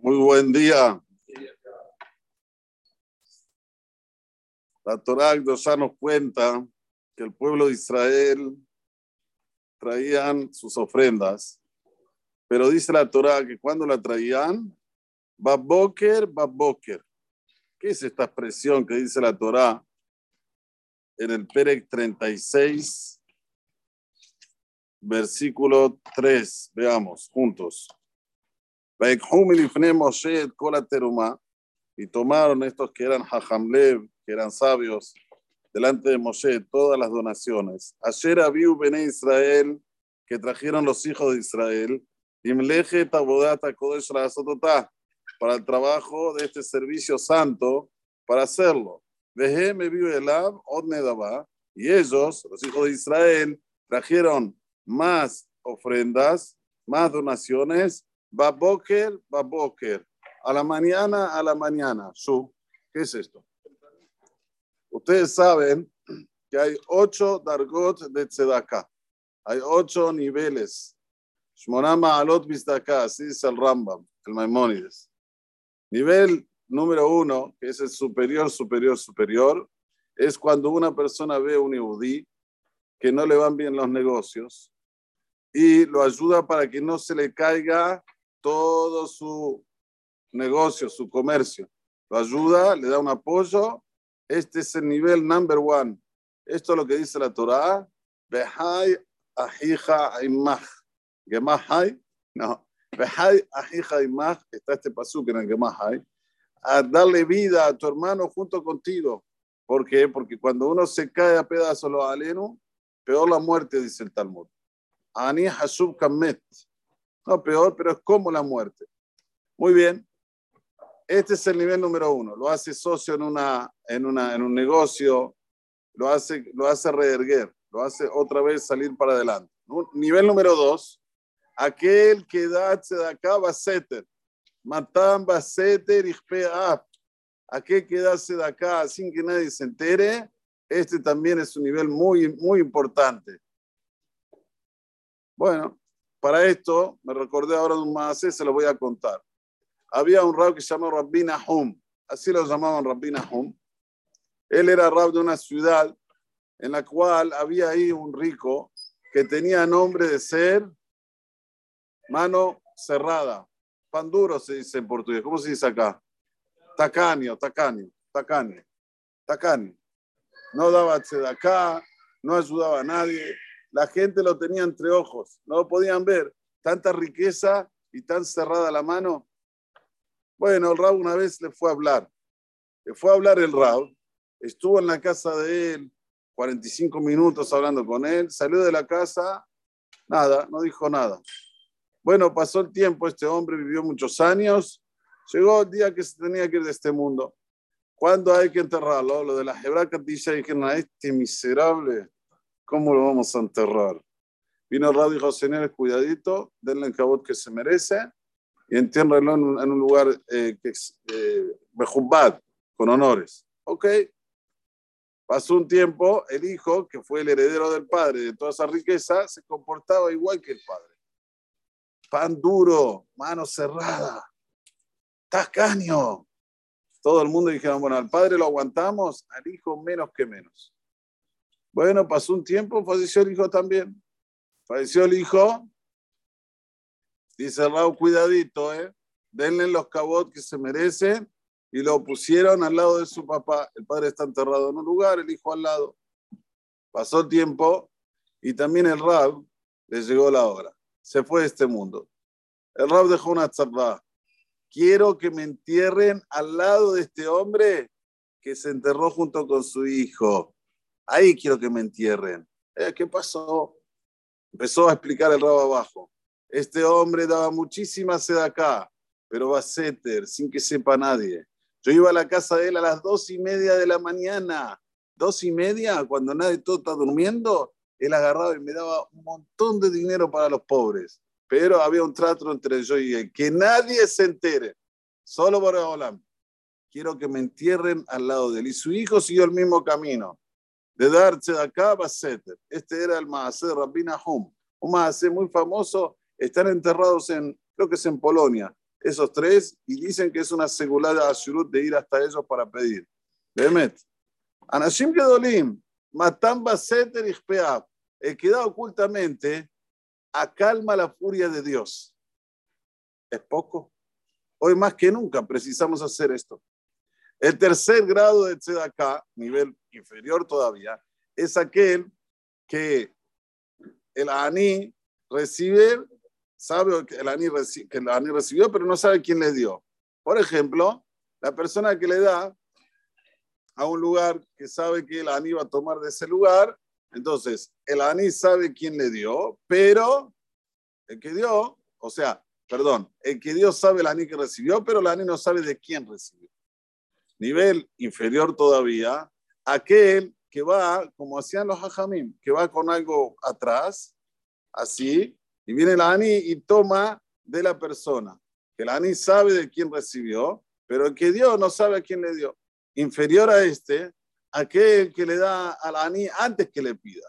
Muy buen día. La ya nos cuenta que el pueblo de Israel traían sus ofrendas, pero dice la Torah que cuando la traían, Baboker, Baboker. ¿Qué es esta expresión que dice la Torah en el Perec 36, versículo 3? Veamos juntos. Y tomaron estos que eran Hajamlev, que eran sabios, delante de Moshe todas las donaciones. Ayer había Bene Israel, que trajeron los hijos de Israel, para el trabajo de este servicio santo, para hacerlo. y ellos, los hijos de Israel, trajeron más ofrendas, más donaciones Baboker, Baboker. A la mañana, a la mañana. Su, ¿qué es esto? Ustedes saben que hay ocho dargot de tzedakah. Hay ocho niveles. Shmonama alot bizdaka, así dice el Rambam, el Maimónides. Nivel número uno, que es el superior, superior, superior, es cuando una persona ve a un yudí que no le van bien los negocios y lo ayuda para que no se le caiga todo su negocio, su comercio. Lo ayuda, le da un apoyo. Este es el nivel number one. Esto es lo que dice la Torah. Behai ahija aimach. Gemahai, no. Behai ahija aimach. Está este pasuk en el Gemahai. A darle vida a tu hermano junto contigo. ¿Por qué? Porque cuando uno se cae a pedazos los aleno, peor la muerte, dice el Talmud. Ani hasub kamet. No, peor, pero es como la muerte. Muy bien. Este es el nivel número uno. Lo hace socio en, una, en, una, en un negocio, lo hace, lo hace reerguer, lo hace otra vez salir para adelante. Nivel número dos, aquel que da acá va seter. Matan va seter y Aquel que da acá sin que nadie se entere, este también es un nivel muy, muy importante. Bueno, para esto, me recordé ahora de un más, se lo voy a contar. Había un rab que se llamaba Rabbina Hum, así lo llamaban Rabbina Hum. Él era rab de una ciudad en la cual había ahí un rico que tenía nombre de ser mano cerrada. Pan duro se dice en portugués. ¿Cómo se dice acá? Tacaño, tacaño, tacaño, tacaño. No daba acá, no ayudaba a nadie la gente lo tenía entre ojos, no lo podían ver. Tanta riqueza y tan cerrada la mano. Bueno, el Rab una vez le fue a hablar. Le fue a hablar el Rab. Estuvo en la casa de él 45 minutos hablando con él. Salió de la casa, nada, no dijo nada. Bueno, pasó el tiempo, este hombre vivió muchos años. Llegó el día que se tenía que ir de este mundo. ¿Cuándo hay que enterrarlo? Lo de la hebracas dice dijeron, este miserable ¿Cómo lo vamos a enterrar? Vino el radio y dijo, señores, cuidadito, denle el cabot que se merece y entiérrenlo en un, en un lugar eh, que es eh, con honores. Ok. Pasó un tiempo, el hijo, que fue el heredero del padre de toda esa riqueza, se comportaba igual que el padre. Pan duro, mano cerrada, tacaño. Todo el mundo dijeron, bueno, al padre lo aguantamos, al hijo menos que menos. Bueno, pasó un tiempo, falleció el hijo también. Falleció el hijo. Dice Raúl, cuidadito, ¿eh? Denle los cabot que se merecen y lo pusieron al lado de su papá. El padre está enterrado en un lugar, el hijo al lado. Pasó el tiempo y también el Rab le llegó la hora. Se fue de este mundo. El Rab dejó una tzabá. Quiero que me entierren al lado de este hombre que se enterró junto con su hijo. Ahí quiero que me entierren. Eh, ¿Qué pasó? Empezó a explicar el rabo abajo. Este hombre daba muchísima sed acá, pero va seter sin que sepa nadie. Yo iba a la casa de él a las dos y media de la mañana. Dos y media, cuando nadie todo está durmiendo, él agarraba y me daba un montón de dinero para los pobres. Pero había un trato entre yo y él. Que nadie se entere. Solo por Olam. Quiero que me entierren al lado de él. Y su hijo siguió el mismo camino de de acá Baseter. Este era el Maasé Rabina Hum, un Maasé muy famoso. Están enterrados en, creo que es en Polonia, esos tres, y dicen que es una seguridad de Ashurut de ir hasta ellos para pedir. Behemet. Anashim Gedolim, Matan Baseter que da ocultamente, acalma la furia de Dios. ¿Es poco? Hoy más que nunca precisamos hacer esto. El tercer grado de Tzedakah, nivel inferior todavía, es aquel que el Ani recibe, sabe el, que el Ani recibió, pero no sabe quién le dio. Por ejemplo, la persona que le da a un lugar que sabe que el Ani va a tomar de ese lugar, entonces el Ani sabe quién le dio, pero el que dio, o sea, perdón, el que dio sabe el Ani que recibió, pero el Ani no sabe de quién recibió nivel inferior todavía, aquel que va, como hacían los hajamim, que va con algo atrás, así, y viene el ani y toma de la persona. Que el ani sabe de quién recibió, pero el que dio no sabe a quién le dio. Inferior a este, aquel que le da al ani antes que le pida.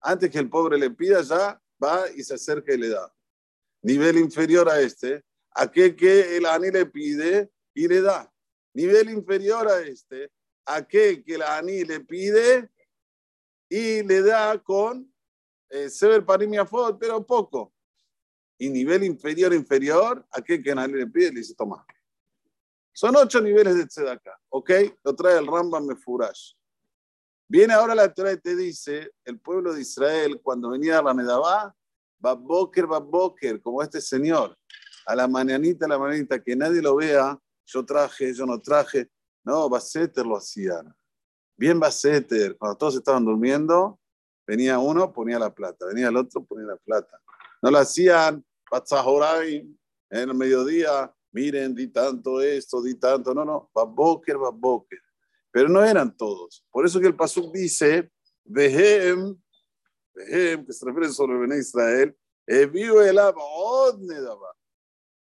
Antes que el pobre le pida, ya va y se acerca y le da. Nivel inferior a este, aquel que el ani le pide y le da nivel inferior a este, aquel que la ANI le pide y le da con eh, Sever Parimiafot, pero poco. Y nivel inferior, inferior, aquel que la ANI le pide le dice, toma. Son ocho niveles de tzedakah, ¿ok? Lo trae el Rambam Mefurash. Viene ahora la Torah y te dice, el pueblo de Israel, cuando venía a la Medabá, Babboker, Babboker, como este señor, a la mañanita, a la mañanita, que nadie lo vea, yo traje, yo no traje. No, Baseter lo hacían. Bien Baseter, cuando todos estaban durmiendo, venía uno, ponía la plata, venía el otro, ponía la plata. No lo hacían en el mediodía, miren, di tanto esto, di tanto, no, no, Baboker, Baboker. Pero no eran todos. Por eso que el Pasuk dice, Vehem, Vehem, que se refiere sobre Israel, Eviu el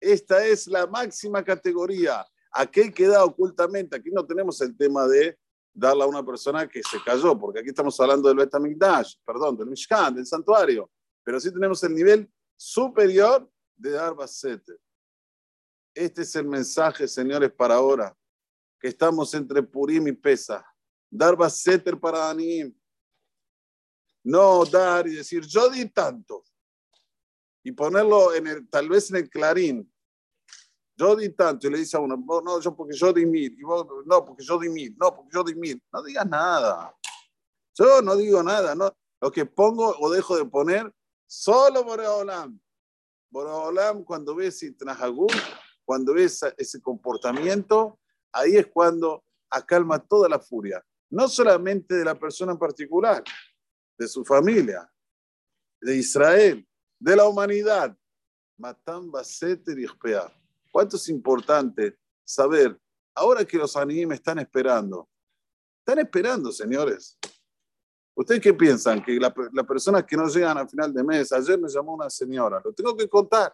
esta es la máxima categoría. Aquel que da ocultamente, aquí no tenemos el tema de darle a una persona que se cayó, porque aquí estamos hablando del Betamigdash, perdón, del Mishkan, del santuario, pero sí tenemos el nivel superior de dar. Este es el mensaje, señores, para ahora, que estamos entre Purim y Pesa. Dar baseter para Anim. No dar y decir, yo di tanto. Y ponerlo en el, tal vez en el clarín, yo di tanto y le dice a uno, no, yo porque yo di mil, y vos, no, porque yo di mil, no, porque yo di mil. No digas nada. Yo no digo nada, no. Lo que pongo o dejo de poner, solo Boreolam. Boreolam, cuando ves Itnahagul, cuando ves ese comportamiento, ahí es cuando acalma toda la furia. No solamente de la persona en particular, de su familia, de Israel, de la humanidad. Matan Baseter y ¿Cuánto es importante saber, ahora que los animes están esperando? Están esperando, señores. ¿Ustedes qué piensan? Que las la personas que no llegan al final de mes, ayer me llamó una señora, lo tengo que contar.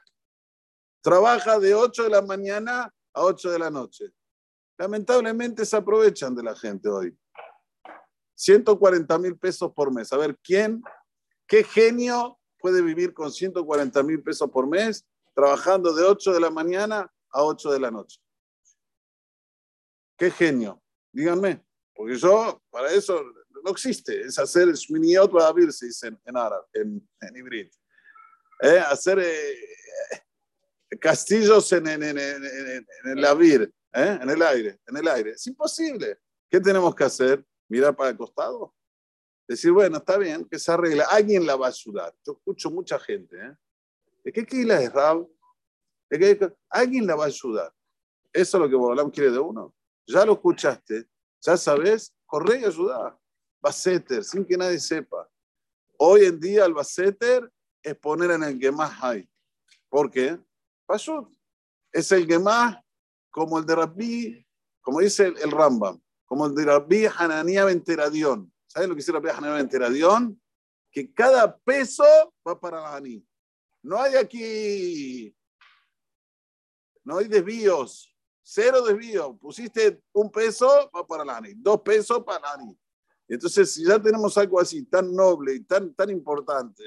Trabaja de 8 de la mañana a 8 de la noche. Lamentablemente se aprovechan de la gente hoy. 140 mil pesos por mes. A ver, ¿quién, qué genio puede vivir con 140 mil pesos por mes trabajando de 8 de la mañana a 8 de la noche. Qué genio, díganme, porque yo para eso no existe, es hacer shminiot abrir, se dice en, árabe, en, en eh, hacer eh, castillos en, en, en, el avir, eh, en el aire, en el aire. Es imposible. ¿Qué tenemos que hacer? Mirar para el costado. Decir, bueno, está bien, que se arregle. Alguien la va a ayudar. Yo escucho mucha gente, ¿eh? ¿De qué Kila es Rab? ¿De qué? Alguien la va a ayudar. Eso es lo que Bolam quiere de uno. Ya lo escuchaste, ya sabes, corre y ayuda. Baseter, sin que nadie sepa. Hoy en día el Baseter es poner en el que más hay. ¿Por qué? Pashut. Es el que más, como el de Rabbi, como dice el, Rambam, como el de Rabbi Hananiah Venteradión. ¿Sabes lo que dice Rabbi Hananiah Venteradión? Que cada peso va para la Haní. No hay aquí, no hay desvíos, cero desvíos. Pusiste un peso, va para la ANI, dos pesos para la ANI. Entonces, si ya tenemos algo así tan noble y tan, tan importante,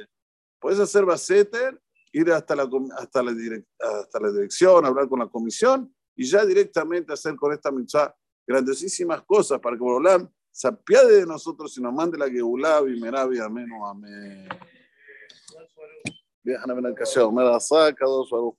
puedes hacer baseter ir hasta la, hasta la, hasta la dirección, hablar con la comisión y ya directamente hacer con esta mitzvah grandiosísimas cosas para que Borolam se apiade de nosotros y nos mande la Geulah y Merabi, amén amén. Viajan a ver el caseo, me da saca dos, a los